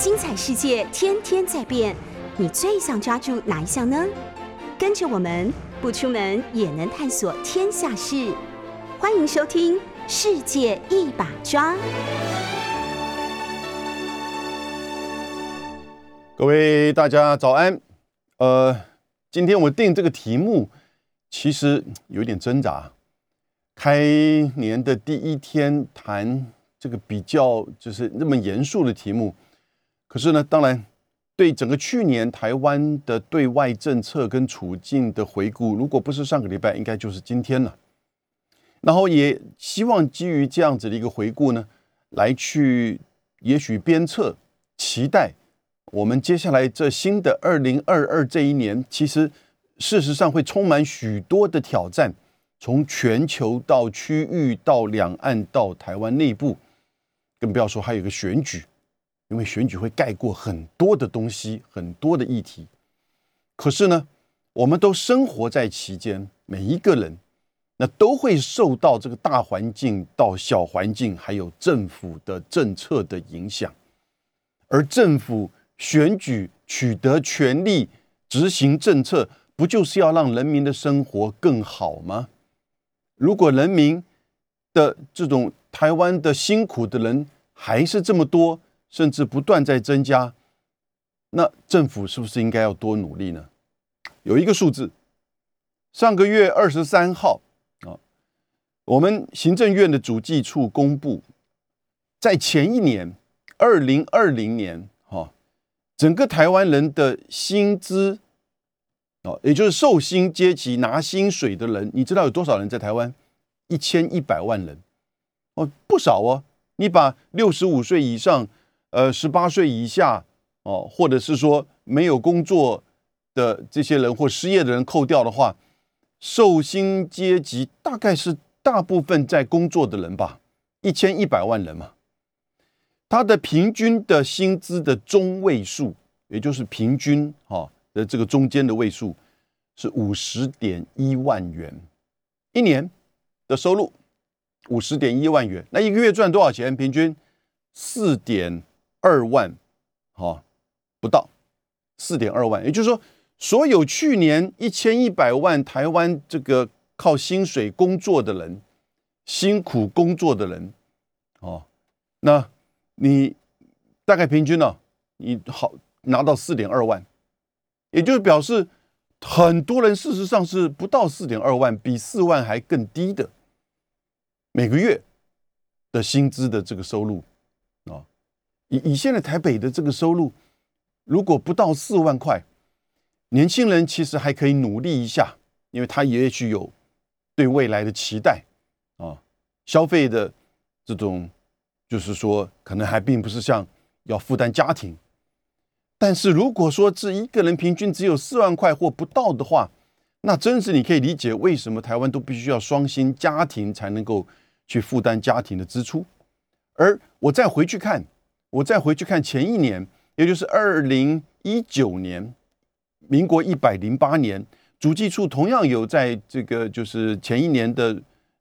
精彩世界天天在变，你最想抓住哪一项呢？跟着我们不出门也能探索天下事，欢迎收听《世界一把抓》。各位大家早安。呃，今天我定这个题目，其实有点挣扎。开年的第一天谈这个比较就是那么严肃的题目，可是呢，当然对整个去年台湾的对外政策跟处境的回顾，如果不是上个礼拜，应该就是今天了。然后也希望基于这样子的一个回顾呢，来去也许鞭策、期待我们接下来这新的二零二二这一年，其实事实上会充满许多的挑战。从全球到区域到两岸到台湾内部，更不要说还有个选举，因为选举会盖过很多的东西，很多的议题。可是呢，我们都生活在其间，每一个人那都会受到这个大环境到小环境，还有政府的政策的影响。而政府选举取得权力、执行政策，不就是要让人民的生活更好吗？如果人民的这种台湾的辛苦的人还是这么多，甚至不断在增加，那政府是不是应该要多努力呢？有一个数字，上个月二十三号啊，我们行政院的主计处公布，在前一年二零二零年哈，整个台湾人的薪资。哦，也就是受薪阶级拿薪水的人，你知道有多少人在台湾？一千一百万人，哦，不少哦。你把六十五岁以上、呃十八岁以下，哦，或者是说没有工作的这些人或失业的人扣掉的话，受薪阶级大概是大部分在工作的人吧，一千一百万人嘛。他的平均的薪资的中位数，也就是平均，哈。的这个中间的位数是五十点一万元一年的收入，五十点一万元，那一个月赚多少钱？平均四点二万，哈，不到四点二万。也就是说，所有去年一千一百万台湾这个靠薪水工作的人，辛苦工作的人，哦，那你大概平均呢？你好拿到四点二万。也就是表示，很多人事实上是不到四点二万，比四万还更低的每个月的薪资的这个收入。以以现在台北的这个收入，如果不到四万块，年轻人其实还可以努力一下，因为他也许有对未来的期待啊，消费的这种，就是说可能还并不是像要负担家庭。但是如果说这一个人平均只有四万块或不到的话，那真是你可以理解为什么台湾都必须要双薪家庭才能够去负担家庭的支出。而我再回去看，我再回去看前一年，也就是二零一九年，民国一百零八年，主计处同样有在这个就是前一年的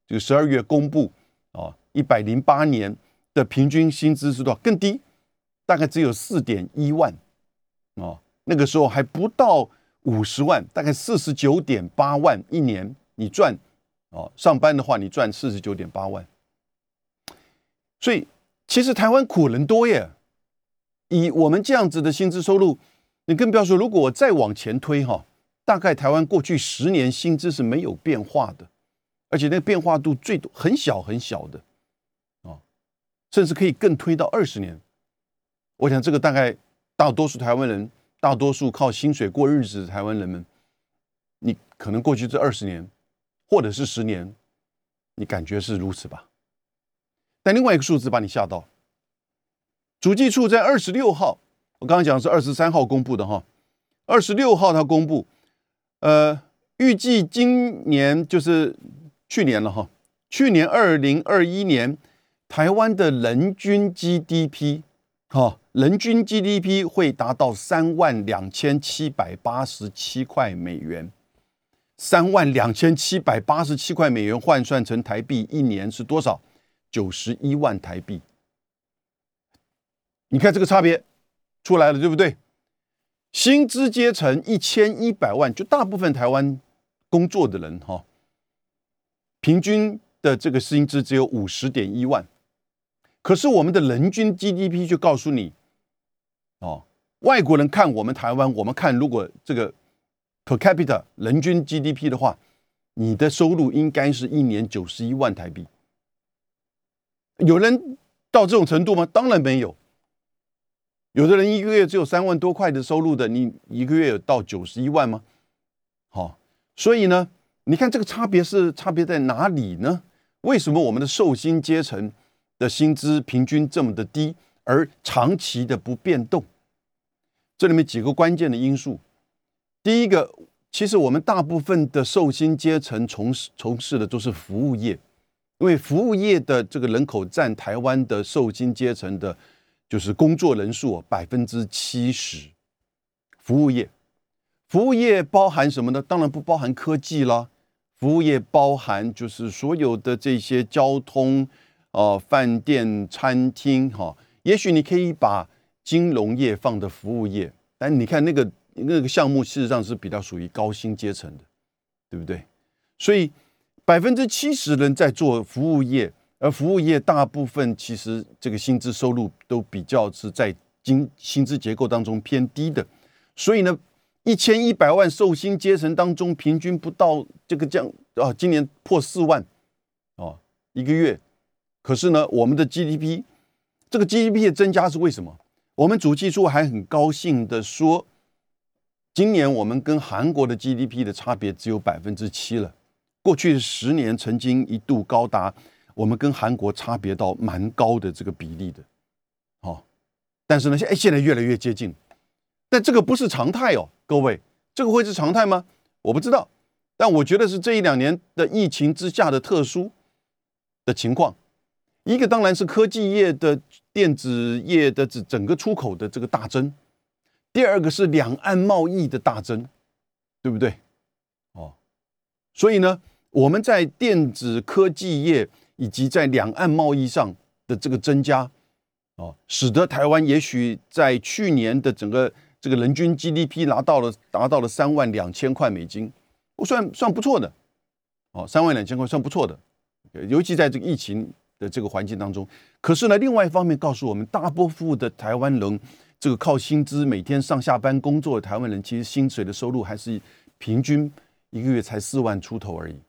这个十二月公布啊，一百零八年的平均薪资是多少？更低，大概只有四点一万。哦，那个时候还不到五十万，大概四十九点八万一年，你赚哦，上班的话你赚四十九点八万，所以其实台湾苦人多耶。以我们这样子的薪资收入，你更不要说，如果我再往前推哈，大概台湾过去十年薪资是没有变化的，而且那个变化度最多很小很小的，啊，甚至可以更推到二十年。我想这个大概。大多数台湾人，大多数靠薪水过日子的台湾人们，你可能过去这二十年，或者是十年，你感觉是如此吧？但另外一个数字把你吓到，主计处在二十六号，我刚刚讲是二十三号公布的哈，二十六号他公布，呃，预计今年就是去年了哈，去年二零二一年台湾的人均 GDP，哈。人均 GDP 会达到三万两千七百八十七块美元，三万两千七百八十七块美元换算成台币，一年是多少？九十一万台币。你看这个差别，出来了，对不对？薪资阶层一千一百万，就大部分台湾工作的人哈，平均的这个薪资只有五十点一万，可是我们的人均 GDP 就告诉你，哦，外国人看我们台湾，我们看如果这个 per capita 人均 GDP 的话，你的收入应该是一年九十一万台币。有人到这种程度吗？当然没有。有的人一个月只有三万多块的收入的，你一个月有到九十一万吗？好，所以呢，你看这个差别是差别在哪里呢？为什么我们的受薪阶层的薪资平均这么的低，而长期的不变动？这里面几个关键的因素。第一个，其实我们大部分的受薪阶层从事从事的都是服务业，因为服务业的这个人口占台湾的受薪阶层的。就是工作人数百分之七十，服务业，服务业包含什么呢？当然不包含科技啦。服务业包含就是所有的这些交通、哦饭店、餐厅，哈。也许你可以把金融业放的服务业，但你看那个那个项目，事实上是比较属于高薪阶层的，对不对？所以百分之七十人在做服务业。而服务业大部分其实这个薪资收入都比较是在薪薪资结构当中偏低的，所以呢，一千一百万受薪阶层当中，平均不到这个降啊，今年破四万哦一个月。可是呢，我们的 GDP 这个 GDP 的增加是为什么？我们主计处还很高兴的说，今年我们跟韩国的 GDP 的差别只有百分之七了。过去十年曾经一度高达。我们跟韩国差别到蛮高的这个比例的，好，但是呢，现哎现在越来越接近，但这个不是常态哦，各位，这个会是常态吗？我不知道，但我觉得是这一两年的疫情之下的特殊的情况。一个当然是科技业的电子业的整整个出口的这个大增，第二个是两岸贸易的大增，对不对？所以呢，我们在电子科技业。以及在两岸贸易上的这个增加，哦，使得台湾也许在去年的整个这个人均 GDP 拿到了达到了三万两千块美金，不算算不错的，哦，三万两千块算不错的，尤其在这个疫情的这个环境当中。可是呢，另外一方面告诉我们，大部分的台湾人，这个靠薪资每天上下班工作的台湾人，其实薪水的收入还是平均一个月才四万出头而已。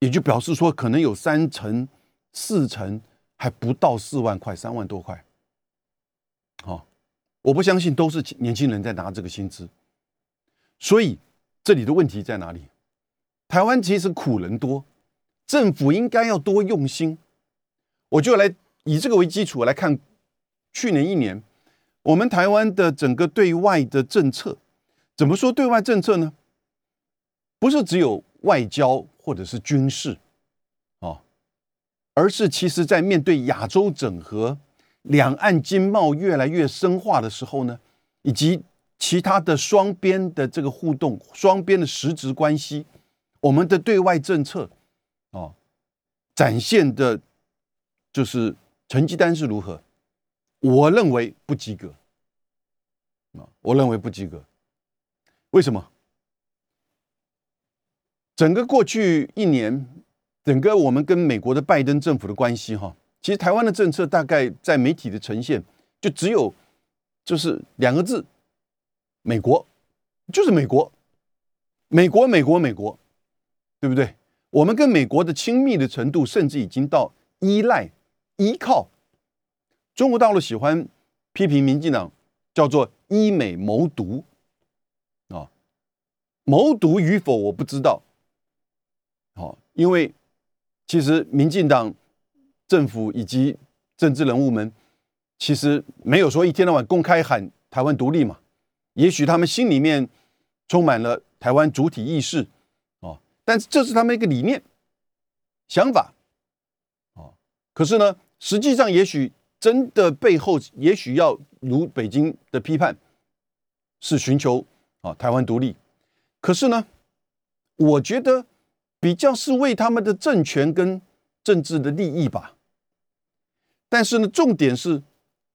也就表示说，可能有三成、四成还不到四万块，三万多块。好，我不相信都是年轻人在拿这个薪资。所以这里的问题在哪里？台湾其实苦人多，政府应该要多用心。我就来以这个为基础来看，去年一年我们台湾的整个对外的政策，怎么说对外政策呢？不是只有外交。或者是军事，哦，而是其实在面对亚洲整合、两岸经贸越来越深化的时候呢，以及其他的双边的这个互动、双边的实质关系，我们的对外政策，哦，展现的，就是成绩单是如何？我认为不及格，啊，我认为不及格，为什么？整个过去一年，整个我们跟美国的拜登政府的关系，哈，其实台湾的政策大概在媒体的呈现，就只有就是两个字，美国，就是美国，美国，美国，美国，对不对？我们跟美国的亲密的程度，甚至已经到依赖、依靠。中国大陆喜欢批评民进党，叫做依美谋独，啊，谋独与否我不知道。因为其实民进党政府以及政治人物们，其实没有说一天到晚公开喊台湾独立嘛。也许他们心里面充满了台湾主体意识，哦，但是这是他们一个理念、想法，哦。可是呢，实际上也许真的背后，也许要如北京的批判，是寻求啊台湾独立。可是呢，我觉得。比较是为他们的政权跟政治的利益吧，但是呢，重点是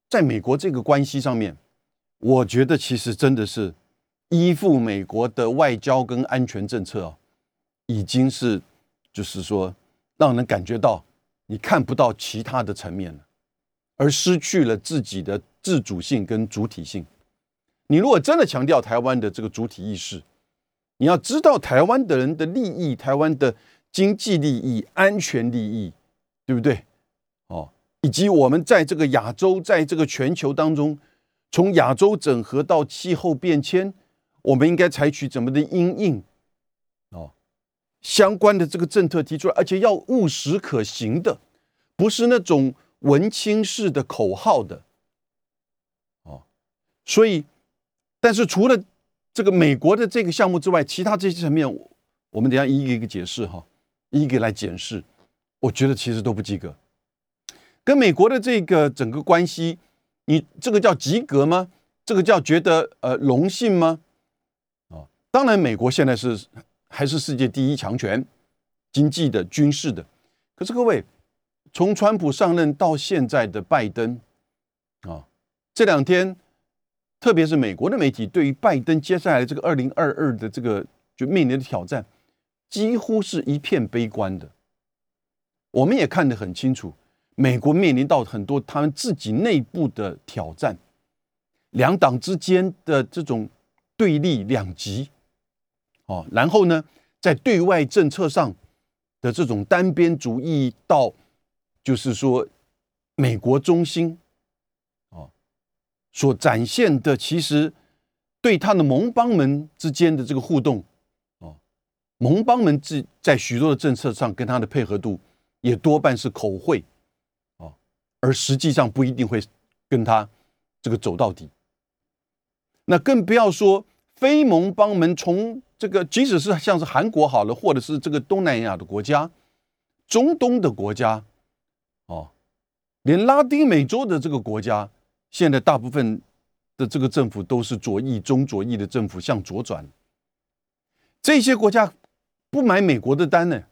在美国这个关系上面，我觉得其实真的是依附美国的外交跟安全政策啊，已经是就是说让人感觉到你看不到其他的层面了，而失去了自己的自主性跟主体性。你如果真的强调台湾的这个主体意识，你要知道台湾的人的利益，台湾的经济利益、安全利益，对不对？哦，以及我们在这个亚洲，在这个全球当中，从亚洲整合到气候变迁，我们应该采取怎么的因应？哦，相关的这个政策提出来，而且要务实可行的，不是那种文青式的口号的。哦，所以，但是除了。这个美国的这个项目之外，其他这些层面，我们等下一个一个解释哈，一个来检视，我觉得其实都不及格。跟美国的这个整个关系，你这个叫及格吗？这个叫觉得呃荣幸吗？啊，当然，美国现在是还是世界第一强权，经济的、军事的。可是各位，从川普上任到现在的拜登，啊，这两天。特别是美国的媒体对于拜登接下来这个二零二二的这个就面临的挑战，几乎是一片悲观的。我们也看得很清楚，美国面临到很多他们自己内部的挑战，两党之间的这种对立两极，哦，然后呢，在对外政策上的这种单边主义，到就是说美国中心。所展现的，其实对他的盟邦们之间的这个互动，哦，盟邦们在在许多的政策上跟他的配合度，也多半是口惠，哦，而实际上不一定会跟他这个走到底。那更不要说非盟邦们从这个，即使是像是韩国好了，或者是这个东南亚的国家、中东的国家，哦，连拉丁美洲的这个国家。现在大部分的这个政府都是左翼、中左翼的政府向左转，这些国家不买美国的单呢，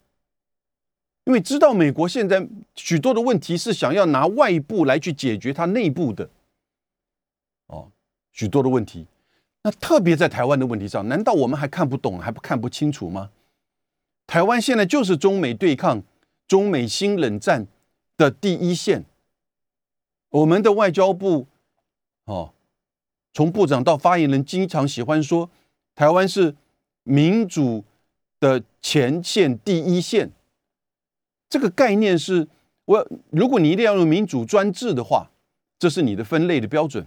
因为知道美国现在许多的问题是想要拿外部来去解决它内部的，哦，许多的问题，那特别在台湾的问题上，难道我们还看不懂、还不看不清楚吗？台湾现在就是中美对抗、中美新冷战的第一线，我们的外交部。哦，从部长到发言人，经常喜欢说台湾是民主的前线第一线。这个概念是，我如果你一定要用民主专制的话，这是你的分类的标准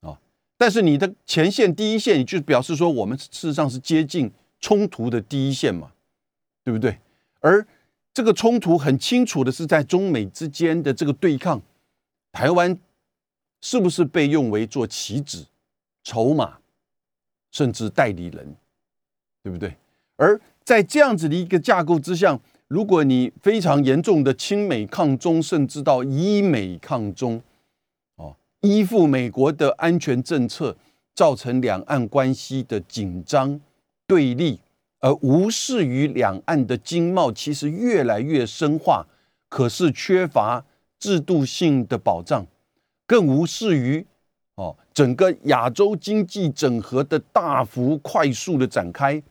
啊。但是你的前线第一线，就表示说我们事实上是接近冲突的第一线嘛，对不对？而这个冲突很清楚的是在中美之间的这个对抗，台湾。是不是被用为做棋子、筹码，甚至代理人，对不对？而在这样子的一个架构之下，如果你非常严重的亲美抗中，甚至到依美抗中，哦，依附美国的安全政策，造成两岸关系的紧张对立，而无视于两岸的经贸其实越来越深化，可是缺乏制度性的保障。更无视于哦，整个亚洲经济整合的大幅快速的展开，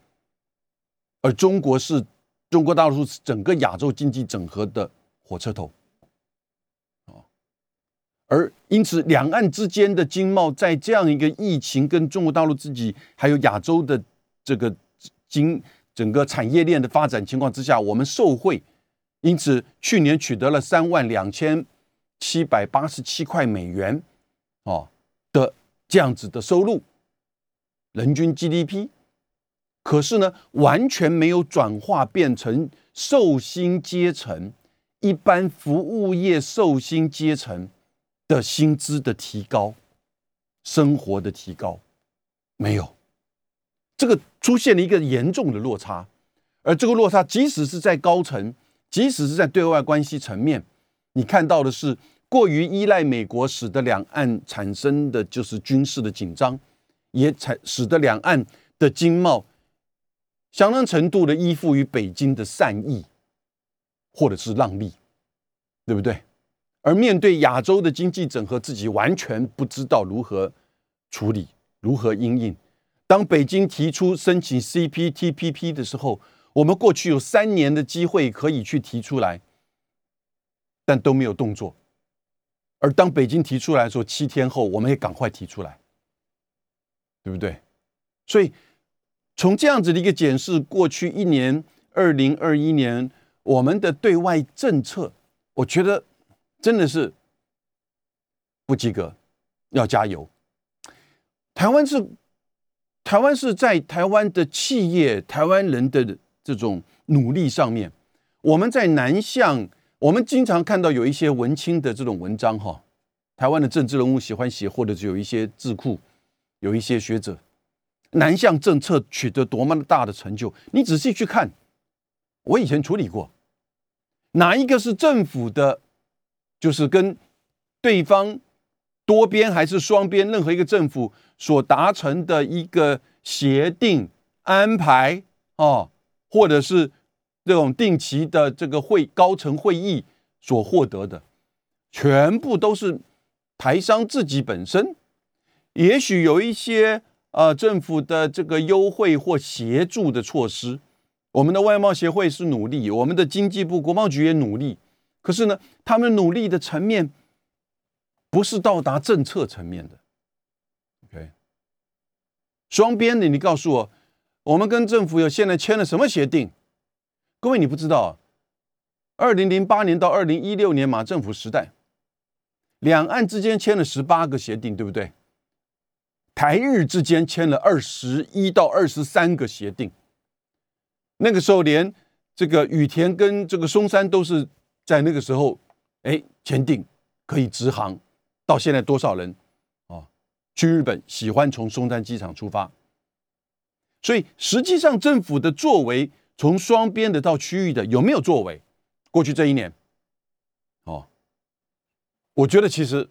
而中国是中国大陆是整个亚洲经济整合的火车头，哦，而因此两岸之间的经贸在这样一个疫情跟中国大陆自己还有亚洲的这个经整个产业链的发展情况之下，我们受惠，因此去年取得了三万两千。七百八十七块美元，哦的这样子的收入，人均 GDP，可是呢，完全没有转化变成受薪阶层、一般服务业受薪阶层的薪资的提高、生活的提高，没有，这个出现了一个严重的落差，而这个落差，即使是在高层，即使是在对外关系层面。你看到的是过于依赖美国，使得两岸产生的就是军事的紧张，也产使得两岸的经贸相当程度的依附于北京的善意或者是让利，对不对？而面对亚洲的经济整合，自己完全不知道如何处理，如何应应。当北京提出申请 CPTPP 的时候，我们过去有三年的机会可以去提出来，但都没有动作。而当北京提出来说七天后，我们也赶快提出来，对不对？所以从这样子的一个检视，过去一年，二零二一年我们的对外政策，我觉得真的是不及格，要加油。台湾是台湾是在台湾的企业、台湾人的这种努力上面，我们在南向。我们经常看到有一些文青的这种文章，哈，台湾的政治人物喜欢写，或者是有一些智库，有一些学者，南向政策取得多么大的成就，你仔细去看，我以前处理过，哪一个是政府的，就是跟对方多边还是双边，任何一个政府所达成的一个协定安排啊，或者是。这种定期的这个会高层会议所获得的，全部都是台商自己本身，也许有一些呃政府的这个优惠或协助的措施。我们的外贸协会是努力，我们的经济部国贸局也努力，可是呢，他们努力的层面不是到达政策层面的。OK，双边的，你告诉我，我们跟政府有现在签了什么协定？各位，你不知道，二零零八年到二零一六年马政府时代，两岸之间签了十八个协定，对不对？台日之间签了二十一到二十三个协定。那个时候，连这个羽田跟这个松山都是在那个时候，哎，签订可以直航。到现在多少人啊？去日本喜欢从松山机场出发。所以，实际上政府的作为。从双边的到区域的有没有作为？过去这一年，哦，我觉得其实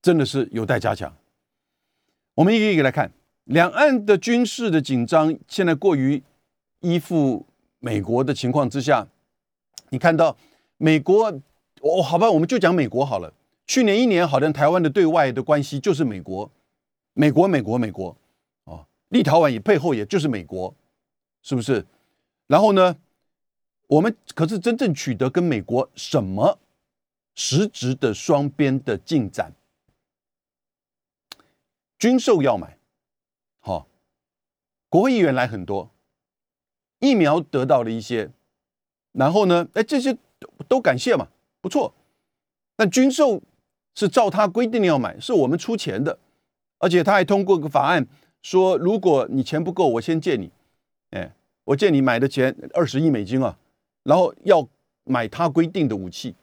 真的是有待加强。我们一个一个来看，两岸的军事的紧张，现在过于依附美国的情况之下，你看到美国，哦，好吧，我们就讲美国好了。去年一年，好像台湾的对外的关系就是美国，美国，美国，美国，哦，立陶宛也背后也就是美国，是不是？然后呢，我们可是真正取得跟美国什么实质的双边的进展？军售要买，好，国会议员来很多，疫苗得到了一些，然后呢，哎，这些都感谢嘛，不错。但军售是照他规定要买，是我们出钱的，而且他还通过个法案，说如果你钱不够，我先借你，哎。我借你买的钱二十亿美金啊，然后要买他规定的武器，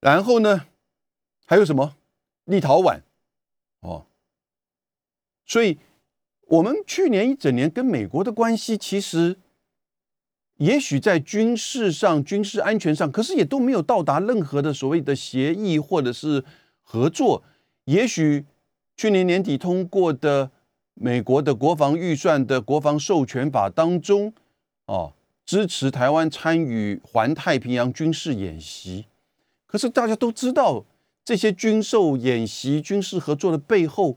然后呢，还有什么立陶宛哦，所以我们去年一整年跟美国的关系，其实也许在军事上、军事安全上，可是也都没有到达任何的所谓的协议或者是合作。也许去年年底通过的。美国的国防预算的国防授权法当中，哦，支持台湾参与环太平洋军事演习。可是大家都知道，这些军售演习、军事合作的背后，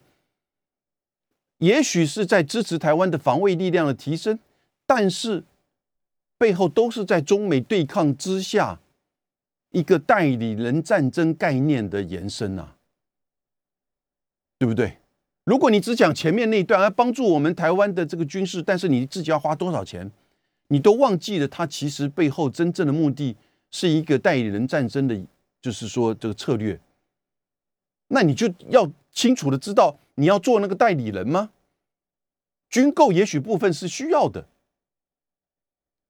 也许是在支持台湾的防卫力量的提升，但是背后都是在中美对抗之下一个代理人战争概念的延伸啊，对不对？如果你只讲前面那一段，而帮助我们台湾的这个军事，但是你自己要花多少钱，你都忘记了，它其实背后真正的目的是一个代理人战争的，就是说这个策略。那你就要清楚的知道，你要做那个代理人吗？军购也许部分是需要的，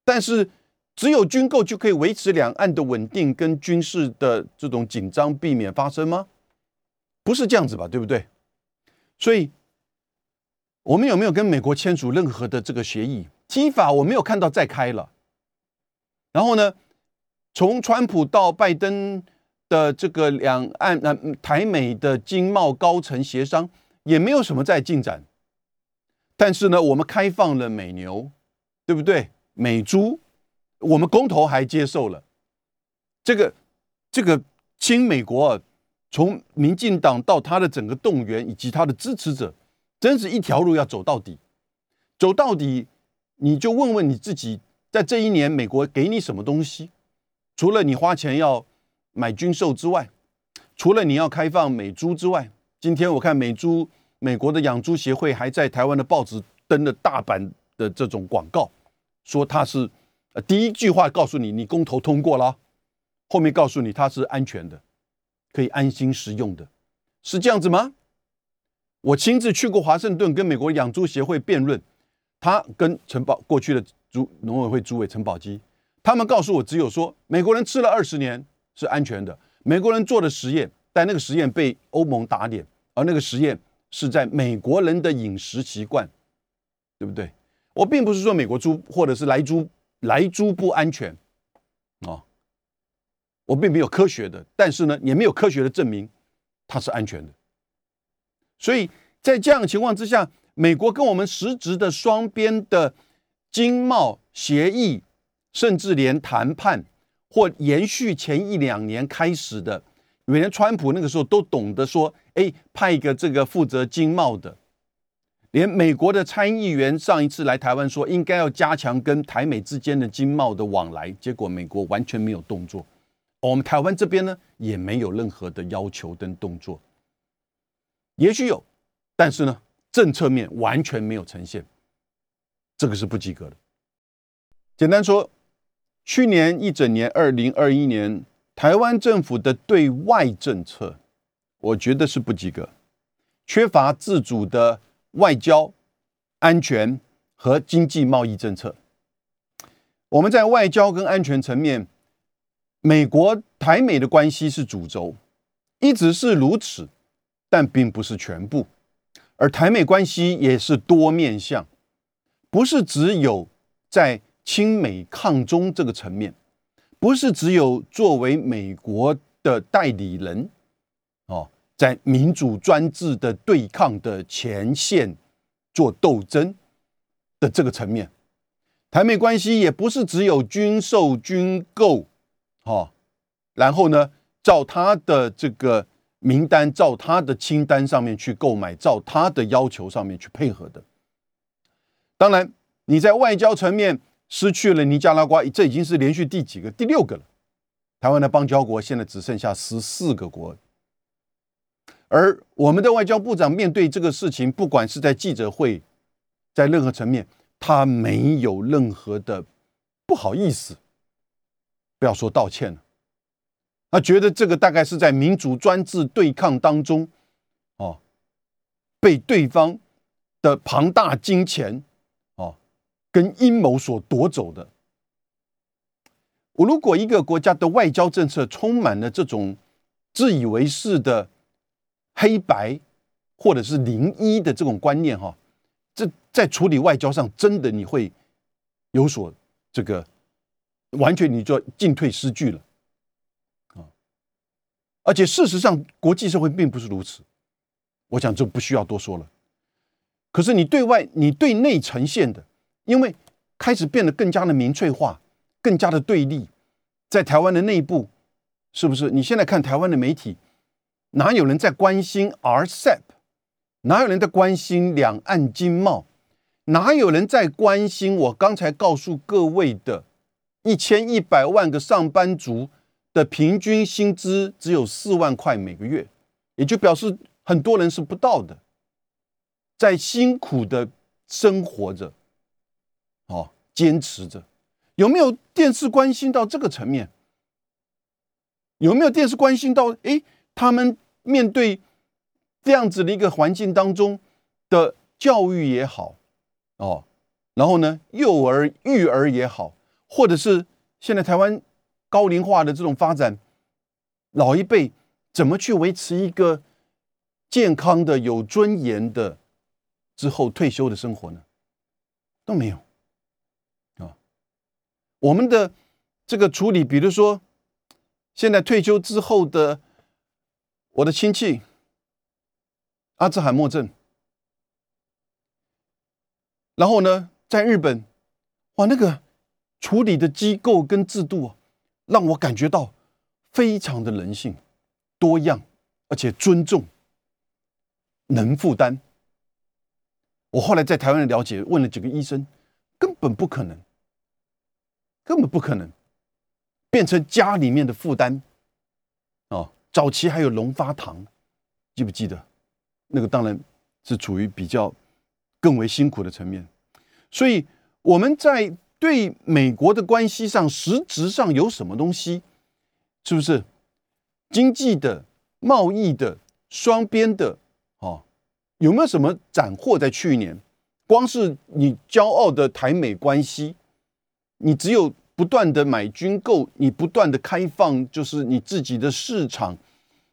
但是只有军购就可以维持两岸的稳定跟军事的这种紧张，避免发生吗？不是这样子吧，对不对？所以，我们有没有跟美国签署任何的这个协议？基法我没有看到再开了。然后呢，从川普到拜登的这个两岸、呃台美的经贸高层协商也没有什么在进展。但是呢，我们开放了美牛，对不对？美猪，我们公投还接受了。这个这个亲美国，从民进党到他的整个动员以及他的支持者，真是一条路要走到底。走到底，你就问问你自己，在这一年，美国给你什么东西？除了你花钱要买军售之外，除了你要开放美猪之外，今天我看美猪，美国的养猪协会还在台湾的报纸登了大版的这种广告，说它是，呃，第一句话告诉你，你公投通过了，后面告诉你它是安全的，可以安心食用的，是这样子吗？我亲自去过华盛顿，跟美国养猪协会辩论，他跟陈宝过去的猪农委会主委陈宝基，他们告诉我，只有说美国人吃了二十年是安全的。美国人做的实验，但那个实验被欧盟打脸，而那个实验是在美国人的饮食习惯，对不对？我并不是说美国猪或者是来猪来猪不安全，啊，我并没有科学的，但是呢，也没有科学的证明它是安全的。所以在这样的情况之下，美国跟我们实质的双边的经贸协议，甚至连谈判。或延续前一两年开始的，连川普那个时候都懂得说，哎，派一个这个负责经贸的，连美国的参议员上一次来台湾说，应该要加强跟台美之间的经贸的往来，结果美国完全没有动作，我们台湾这边呢也没有任何的要求跟动作，也许有，但是呢政策面完全没有呈现，这个是不及格的，简单说。去年一整年，二零二一年，台湾政府的对外政策，我觉得是不及格，缺乏自主的外交、安全和经济贸易政策。我们在外交跟安全层面，美国台美的关系是主轴，一直是如此，但并不是全部。而台美关系也是多面向，不是只有在。亲美抗中这个层面，不是只有作为美国的代理人哦，在民主专制的对抗的前线做斗争的这个层面，台美关系也不是只有军售军购哦，然后呢，照他的这个名单，照他的清单上面去购买，照他的要求上面去配合的。当然，你在外交层面。失去了尼加拉瓜，这已经是连续第几个？第六个了。台湾的邦交国现在只剩下十四个国，而我们的外交部长面对这个事情，不管是在记者会，在任何层面，他没有任何的不好意思，不要说道歉了。他觉得这个大概是在民主专制对抗当中，哦，被对方的庞大金钱哦。跟阴谋所夺走的。我如果一个国家的外交政策充满了这种自以为是的黑白或者是零一的这种观念，哈，这在处理外交上真的你会有所这个完全你就进退失据了啊！而且事实上，国际社会并不是如此。我想这不需要多说了。可是你对外、你对内呈现的。因为开始变得更加的民粹化，更加的对立，在台湾的内部，是不是？你现在看台湾的媒体，哪有人在关心 RCEP？哪有人在关心两岸经贸？哪有人在关心我刚才告诉各位的，一千一百万个上班族的平均薪资只有四万块每个月，也就表示很多人是不到的，在辛苦的生活着。哦，坚持着，有没有电视关心到这个层面？有没有电视关心到？哎，他们面对这样子的一个环境当中的教育也好，哦，然后呢，幼儿育儿也好，或者是现在台湾高龄化的这种发展，老一辈怎么去维持一个健康的、有尊严的之后退休的生活呢？都没有啊。我们的这个处理，比如说，现在退休之后的我的亲戚，阿兹海默症，然后呢，在日本，哇，那个处理的机构跟制度啊，让我感觉到非常的人性、多样、而且尊重，能负担。我后来在台湾的了解，问了几个医生，根本不可能，根本不可能变成家里面的负担。哦，早期还有龙发堂，记不记得？那个当然是处于比较更为辛苦的层面。所以我们在对美国的关系上，实质上有什么东西？是不是经济的、贸易的、双边的？哦，有没有什么斩获？在去年，光是你骄傲的台美关系，你只有不断的买军购，你不断的开放，就是你自己的市场，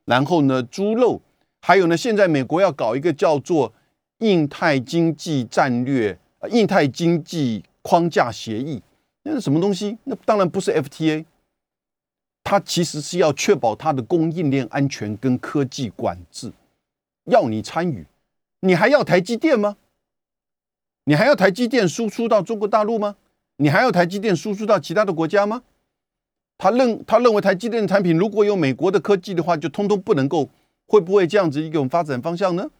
然后呢，猪肉，还有呢，现在美国要搞一个叫做印太经济战略、印太经济框架协议，那是什么东西？那当然不是 FTA。它其实是要确保它的供应链安全跟科技管制，要你参与，你还要台积电吗？你还要台积电输出到中国大陆吗？你还要台积电输出到其他的国家吗？他认他认为台积电的产品如果有美国的科技的话，就通通不能够，会不会这样子一种发展方向呢？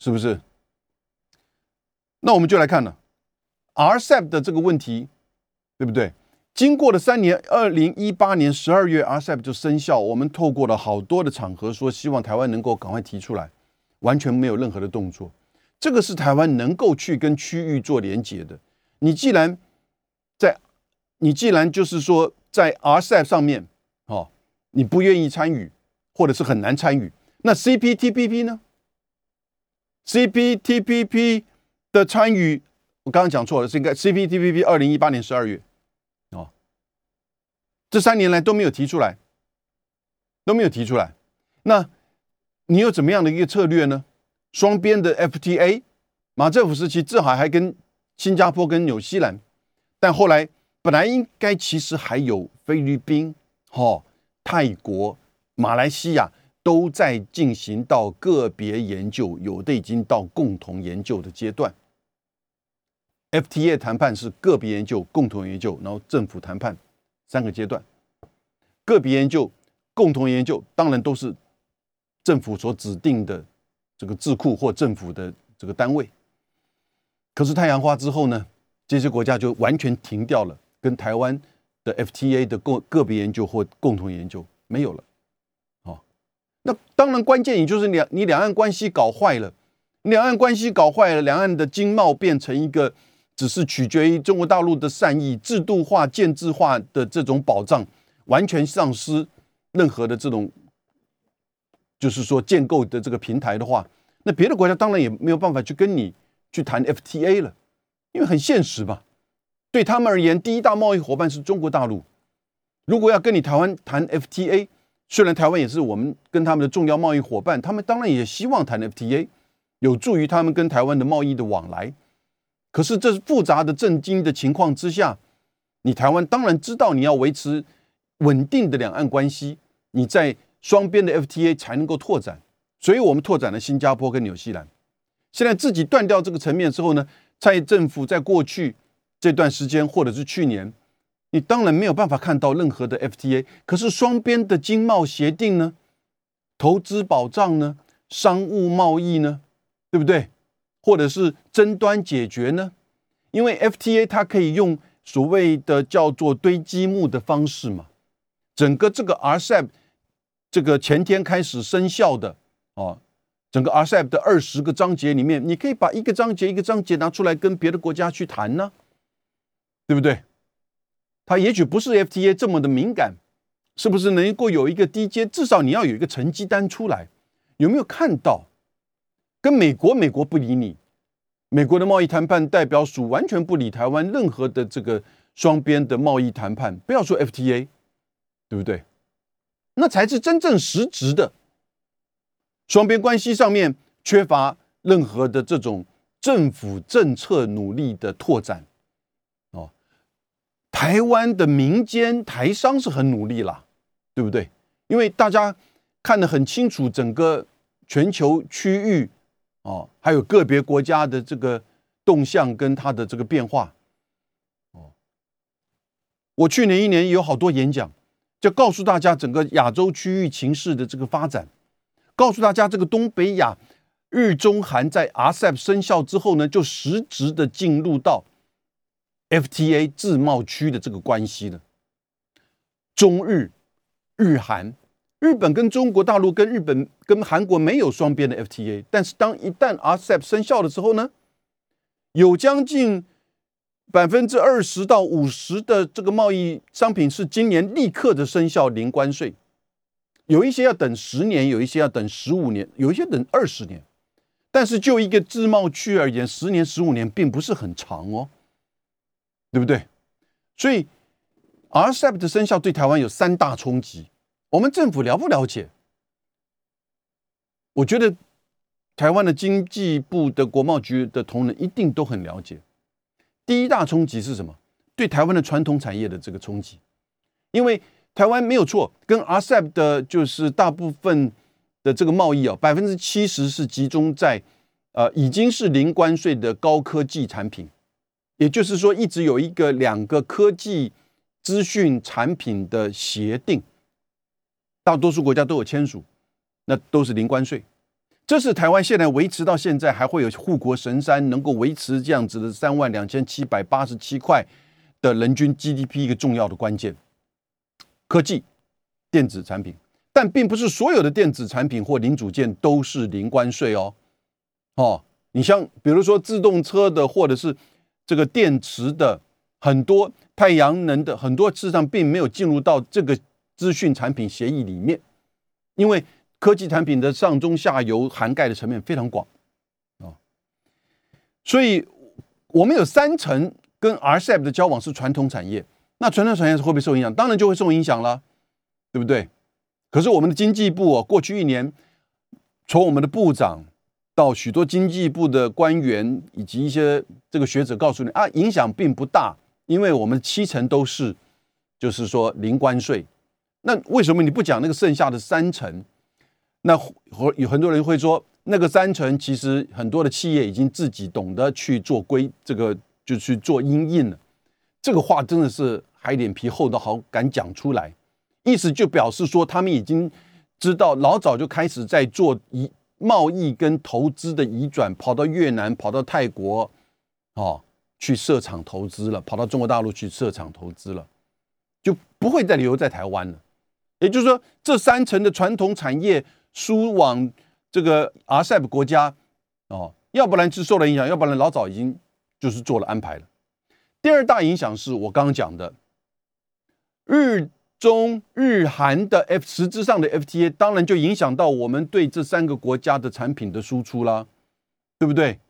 是不是？那我们就来看了 RCEP 的这个问题，对不对？经过了三年，二零一八年十二月，RCEP 就生效。我们透过了好多的场合说，希望台湾能够赶快提出来，完全没有任何的动作。这个是台湾能够去跟区域做连接的。你既然在，你既然就是说在 RCEP 上面，哦，你不愿意参与，或者是很难参与，那 CPTPP 呢？CPTPP 的参与，我刚刚讲错了，是应该 CPTPP 二零一八年十二月。这三年来都没有提出来，都没有提出来。那你有怎么样的一个策略呢？双边的 FTA，马政府时期正好还跟新加坡跟纽西兰，但后来本来应该其实还有菲律宾、哈泰国、马来西亚都在进行到个别研究，有的已经到共同研究的阶段。FTA 谈判是个别研究、共同研究，然后政府谈判。三个阶段，个别研究、共同研究，当然都是政府所指定的这个智库或政府的这个单位。可是太阳花之后呢，这些国家就完全停掉了，跟台湾的 FTA 的个个别研究或共同研究没有了。哦，那当然关键也就是两你两岸关系搞坏了，两岸关系搞坏了，两岸的经贸变成一个。只是取决于中国大陆的善意，制度化、建制化的这种保障，完全丧失任何的这种，就是说建构的这个平台的话，那别的国家当然也没有办法去跟你去谈 FTA 了，因为很现实嘛。对他们而言，第一大贸易伙伴是中国大陆，如果要跟你台湾谈 FTA，虽然台湾也是我们跟他们的重要贸易伙伴，他们当然也希望谈 FTA，有助于他们跟台湾的贸易的往来。可是，这是复杂的政经的情况之下，你台湾当然知道你要维持稳定的两岸关系，你在双边的 FTA 才能够拓展。所以我们拓展了新加坡跟纽西兰。现在自己断掉这个层面之后呢，蔡政府在过去这段时间或者是去年，你当然没有办法看到任何的 FTA。可是双边的经贸协定呢，投资保障呢，商务贸易呢，对不对？或者是争端解决呢？因为 FTA 它可以用所谓的叫做堆积木的方式嘛。整个这个 RCEP 这个前天开始生效的哦，整个 RCEP 的二十个章节里面，你可以把一个章节一个章节拿出来跟别的国家去谈呢，对不对？它也许不是 FTA 这么的敏感，是不是能够有一个低阶？至少你要有一个成绩单出来，有没有看到？跟美国，美国不理你；美国的贸易谈判代表署完全不理台湾任何的这个双边的贸易谈判，不要说 FTA，对不对？那才是真正实质的双边关系上面缺乏任何的这种政府政策努力的拓展。哦，台湾的民间台商是很努力啦，对不对？因为大家看得很清楚，整个全球区域。哦，还有个别国家的这个动向跟它的这个变化，哦，我去年一年有好多演讲，就告诉大家整个亚洲区域情势的这个发展，告诉大家，这个东北亚日中韩在 RCEP 生效之后呢，就实质的进入到 FTA 自贸区的这个关系了。中日、日韩，日本跟中国大陆跟日本跟韩国没有双边的 FTA，但是当一旦 RCEP 生效的时候呢，有将近百分之二十到五十的这个贸易商品是今年立刻的生效零关税。有一些要等十年，有一些要等十五年，有一些等二十年。但是就一个自贸区而言，十年、十五年并不是很长哦，对不对？所以 RCEP 的生效对台湾有三大冲击。我们政府了不了解？我觉得台湾的经济部的国贸局的同仁一定都很了解。第一大冲击是什么？对台湾的传统产业的这个冲击，因为。台湾没有错，跟 RCEP 的就是大部分的这个贸易啊，百分之七十是集中在呃已经是零关税的高科技产品，也就是说一直有一个两个科技资讯产品的协定，大多数国家都有签署，那都是零关税。这是台湾现在维持到现在还会有护国神山能够维持这样子的三万两千七百八十七块的人均 GDP 一个重要的关键。科技、电子产品，但并不是所有的电子产品或零组件都是零关税哦。哦，你像比如说自动车的，或者是这个电池的，很多太阳能的，很多事实上并没有进入到这个资讯产品协议里面，因为科技产品的上中下游涵盖的层面非常广啊。所以，我们有三层跟 RCEP 的交往是传统产业。那传统产业是会不会受影响？当然就会受影响了，对不对？可是我们的经济部哦，过去一年，从我们的部长到许多经济部的官员以及一些这个学者告诉你啊，影响并不大，因为我们七成都是就是说零关税。那为什么你不讲那个剩下的三成？那有很多人会说，那个三成其实很多的企业已经自己懂得去做规，这个就去做应印了。这个话真的是。还脸皮厚的好敢讲出来，意思就表示说他们已经知道，老早就开始在做移贸易跟投资的移转，跑到越南、跑到泰国，哦，去设厂投资了，跑到中国大陆去设厂投资了，就不会再留在台湾了。也就是说，这三层的传统产业输往这个 RCEP 国家，哦，要不然是受了影响，要不然老早已经就是做了安排了。第二大影响是我刚刚讲的。日中日韩的 F 实质上的 FTA，当然就影响到我们对这三个国家的产品的输出啦，对不对？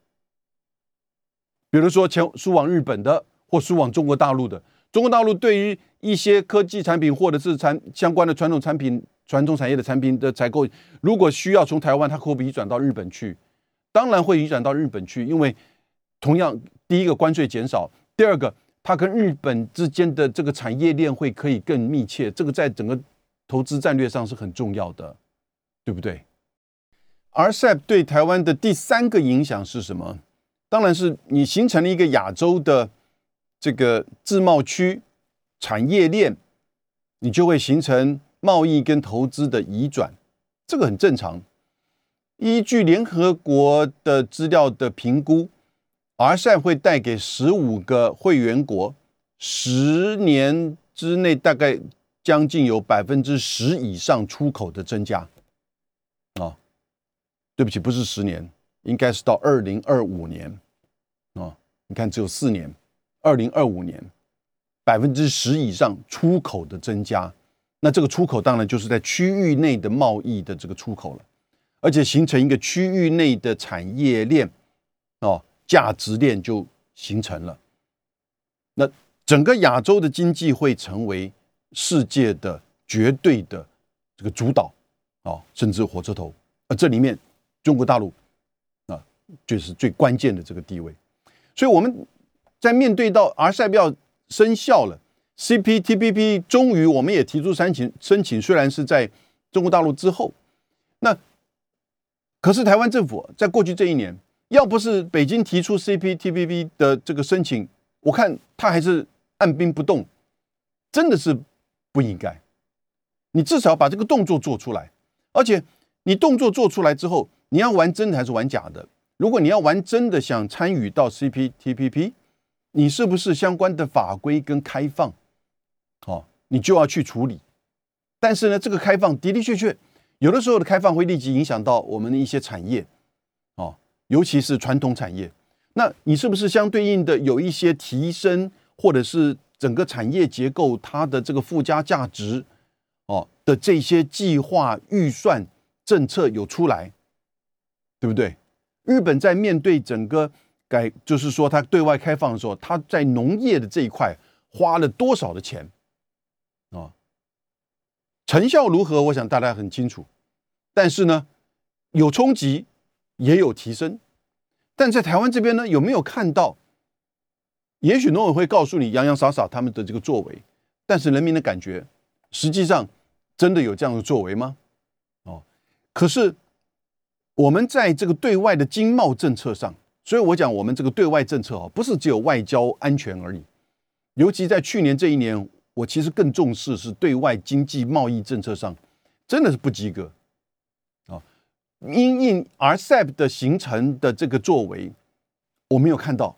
比如说前输往日本的，或输往中国大陆的，中国大陆对于一些科技产品或者是产相关的传统产品、传统产业的产品的采购，如果需要从台湾，它可不可以转到日本去？当然会移转到日本去，因为同样第一个关税减少，第二个。它跟日本之间的这个产业链会可以更密切，这个在整个投资战略上是很重要的，对不对？RCEP 对台湾的第三个影响是什么？当然是你形成了一个亚洲的这个自贸区产业链，你就会形成贸易跟投资的移转，这个很正常。依据联合国的资料的评估。RCEP 会带给十五个会员国十年之内大概将近有百分之十以上出口的增加啊！对不起，不是十年，应该是到二零二五年啊！你看，只有四年，二零二五年百分之十以上出口的增加，那这个出口当然就是在区域内的贸易的这个出口了，而且形成一个区域内的产业链哦。价值链就形成了，那整个亚洲的经济会成为世界的绝对的这个主导啊，甚至火车头。而这里面中国大陆啊，就是最关键的这个地位。所以我们在面对到 RCEP 要生效了，CPTPP 终于我们也提出申请申请，虽然是在中国大陆之后，那可是台湾政府在过去这一年。要不是北京提出 CPTPP 的这个申请，我看他还是按兵不动，真的是不应该。你至少把这个动作做出来，而且你动作做出来之后，你要玩真的还是玩假的？如果你要玩真的，想参与到 CPTPP，你是不是相关的法规跟开放，哦，你就要去处理。但是呢，这个开放的的确确，有的时候的开放会立即影响到我们的一些产业，哦，尤其是传统产业。那你是不是相对应的有一些提升，或者是整个产业结构它的这个附加价值，哦的这些计划预算政策有出来，对不对？日本在面对整个改，就是说他对外开放的时候，他在农业的这一块花了多少的钱，啊？成效如何？我想大家很清楚。但是呢，有冲击，也有提升。但在台湾这边呢，有没有看到？也许农委会告诉你洋洋洒洒他们的这个作为，但是人民的感觉，实际上真的有这样的作为吗？哦，可是我们在这个对外的经贸政策上，所以我讲我们这个对外政策哦，不是只有外交安全而已。尤其在去年这一年，我其实更重视是对外经济贸易政策上，真的是不及格啊。因应 RCEP 的形成的这个作为，我没有看到。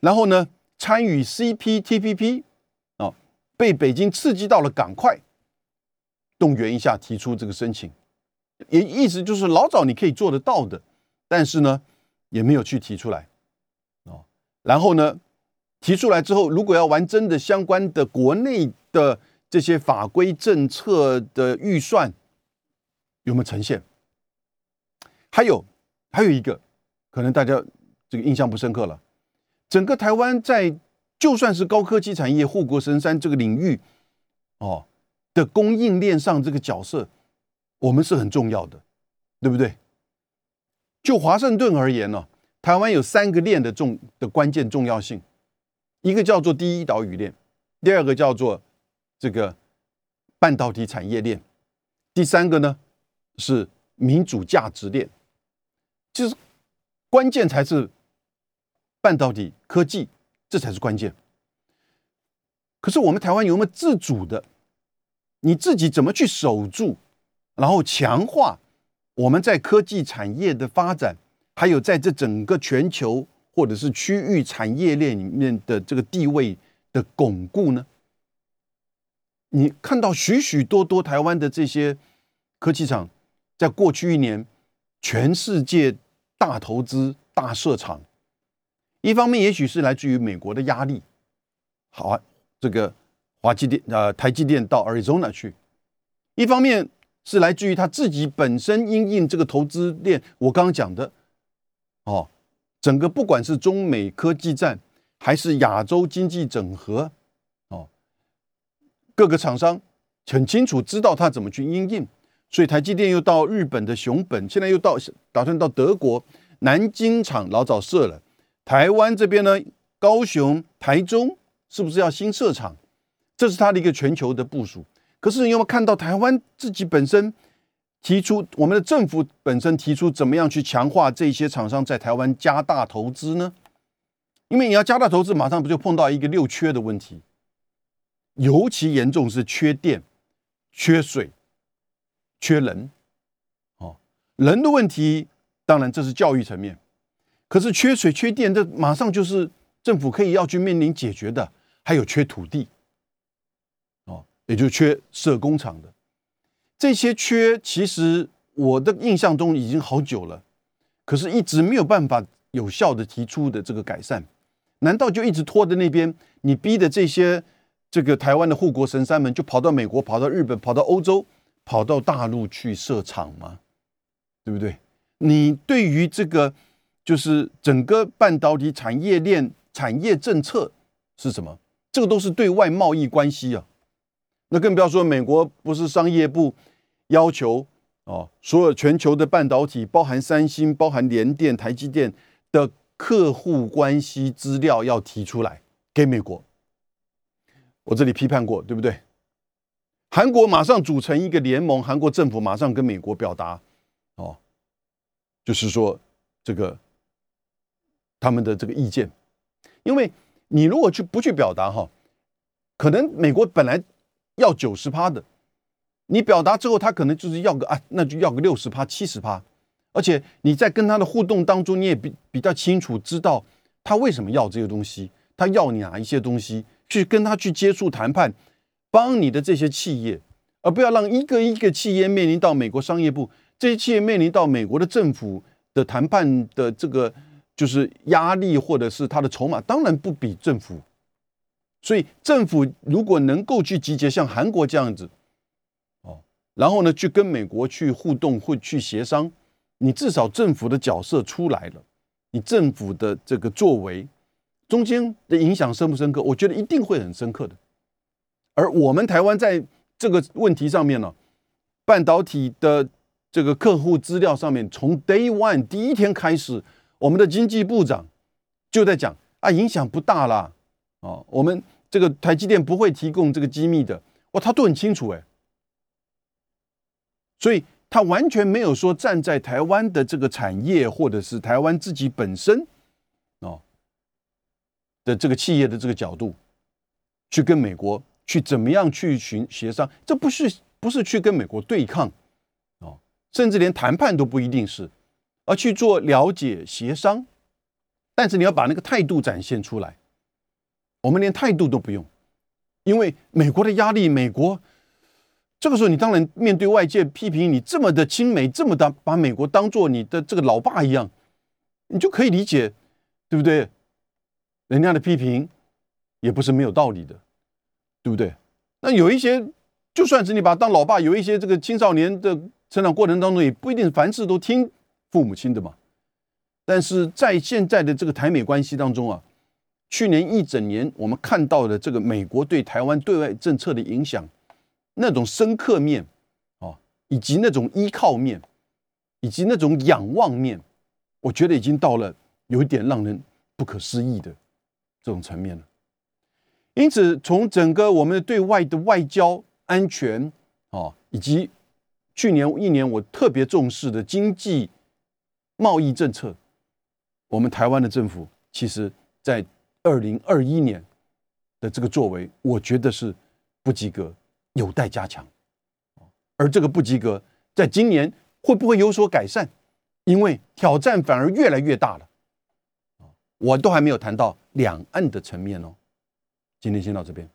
然后呢，参与 CPTPP 啊，被北京刺激到了，赶快动员一下，提出这个申请。也意思就是老早你可以做得到的，但是呢，也没有去提出来。哦，然后呢，提出来之后，如果要玩真的相关的国内的这些法规政策的预算，有没有呈现？还有，还有一个，可能大家这个印象不深刻了。整个台湾在就算是高科技产业护国神山这个领域，哦的供应链上这个角色，我们是很重要的，对不对？就华盛顿而言呢，台湾有三个链的重的关键重要性，一个叫做第一岛屿链，第二个叫做这个半导体产业链，第三个呢是民主价值链。就是关键才是半导体科技，这才是关键。可是我们台湾有没有自主的？你自己怎么去守住，然后强化我们在科技产业的发展，还有在这整个全球或者是区域产业链里面的这个地位的巩固呢？你看到许许多多台湾的这些科技厂，在过去一年，全世界。大投资、大设厂，一方面也许是来自于美国的压力。好啊，这个华积电、呃台积电到 Arizona 去；一方面是来自于他自己本身因应这个投资链。我刚刚讲的，哦，整个不管是中美科技战，还是亚洲经济整合，哦，各个厂商很清楚知道他怎么去应应。所以台积电又到日本的熊本，现在又到打算到德国南京厂老早设了。台湾这边呢，高雄、台中是不是要新设厂？这是他的一个全球的部署。可是你有没有看到台湾自己本身提出，我们的政府本身提出怎么样去强化这些厂商在台湾加大投资呢？因为你要加大投资，马上不就碰到一个六缺的问题？尤其严重是缺电、缺水。缺人，哦，人的问题，当然这是教育层面，可是缺水、缺电，这马上就是政府可以要去面临解决的。还有缺土地，也就缺设工厂的，这些缺，其实我的印象中已经好久了，可是一直没有办法有效的提出的这个改善，难道就一直拖在那边？你逼的这些这个台湾的护国神山们，就跑到美国、跑到日本、跑到欧洲？跑到大陆去设厂吗？对不对？你对于这个就是整个半导体产业链产业政策是什么？这个都是对外贸易关系啊。那更不要说美国不是商业部要求哦，所有全球的半导体，包含三星、包含联电、台积电的客户关系资料要提出来给美国。我这里批判过，对不对？韩国马上组成一个联盟，韩国政府马上跟美国表达，哦，就是说这个他们的这个意见，因为你如果去不去表达哈，可能美国本来要九十趴的，你表达之后，他可能就是要个啊，那就要个六十趴、七十趴，而且你在跟他的互动当中，你也比比较清楚知道他为什么要这些东西，他要你哪一些东西，去跟他去接触谈判，帮你的这些企业，而不要让一个一个企业面临到美国商业部，这些企业面临到美国的政府的谈判的这个就是压力，或者是他的筹码，当然不比政府。所以政府如果能够去集结像韩国这样子，哦，然后呢去跟美国去互动，会去协商，你至少政府的角色出来了，你政府的这个作为中间的影响深不深刻？我觉得一定会很深刻的。而我们台湾在这个问题上面呢，半导体的这个客户资料上面，从 Day One 第一天开始，我们的经济部长就在讲啊，影响不大啦，哦，我们。这个台积电不会提供这个机密的，哇，他都很清楚哎，所以他完全没有说站在台湾的这个产业或者是台湾自己本身哦的这个企业的这个角度去跟美国去怎么样去寻协商，这不是不是去跟美国对抗哦，甚至连谈判都不一定是，而去做了解协商，但是你要把那个态度展现出来。我们连态度都不用，因为美国的压力，美国这个时候你当然面对外界批评你这么的亲美，这么的把美国当做你的这个老爸一样，你就可以理解，对不对？人家的批评也不是没有道理的，对不对？那有一些就算是你把他当老爸，有一些这个青少年的成长过程当中，也不一定凡事都听父母亲的嘛。但是在现在的这个台美关系当中啊。去年一整年，我们看到的这个美国对台湾对外政策的影响，那种深刻面，哦，以及那种依靠面，以及那种仰望面，我觉得已经到了有一点让人不可思议的这种层面了。因此，从整个我们的对外的外交安全，哦，以及去年一年我特别重视的经济贸易政策，我们台湾的政府其实在。二零二一年的这个作为，我觉得是不及格，有待加强。而这个不及格，在今年会不会有所改善？因为挑战反而越来越大了。我都还没有谈到两岸的层面哦。今天先到这边。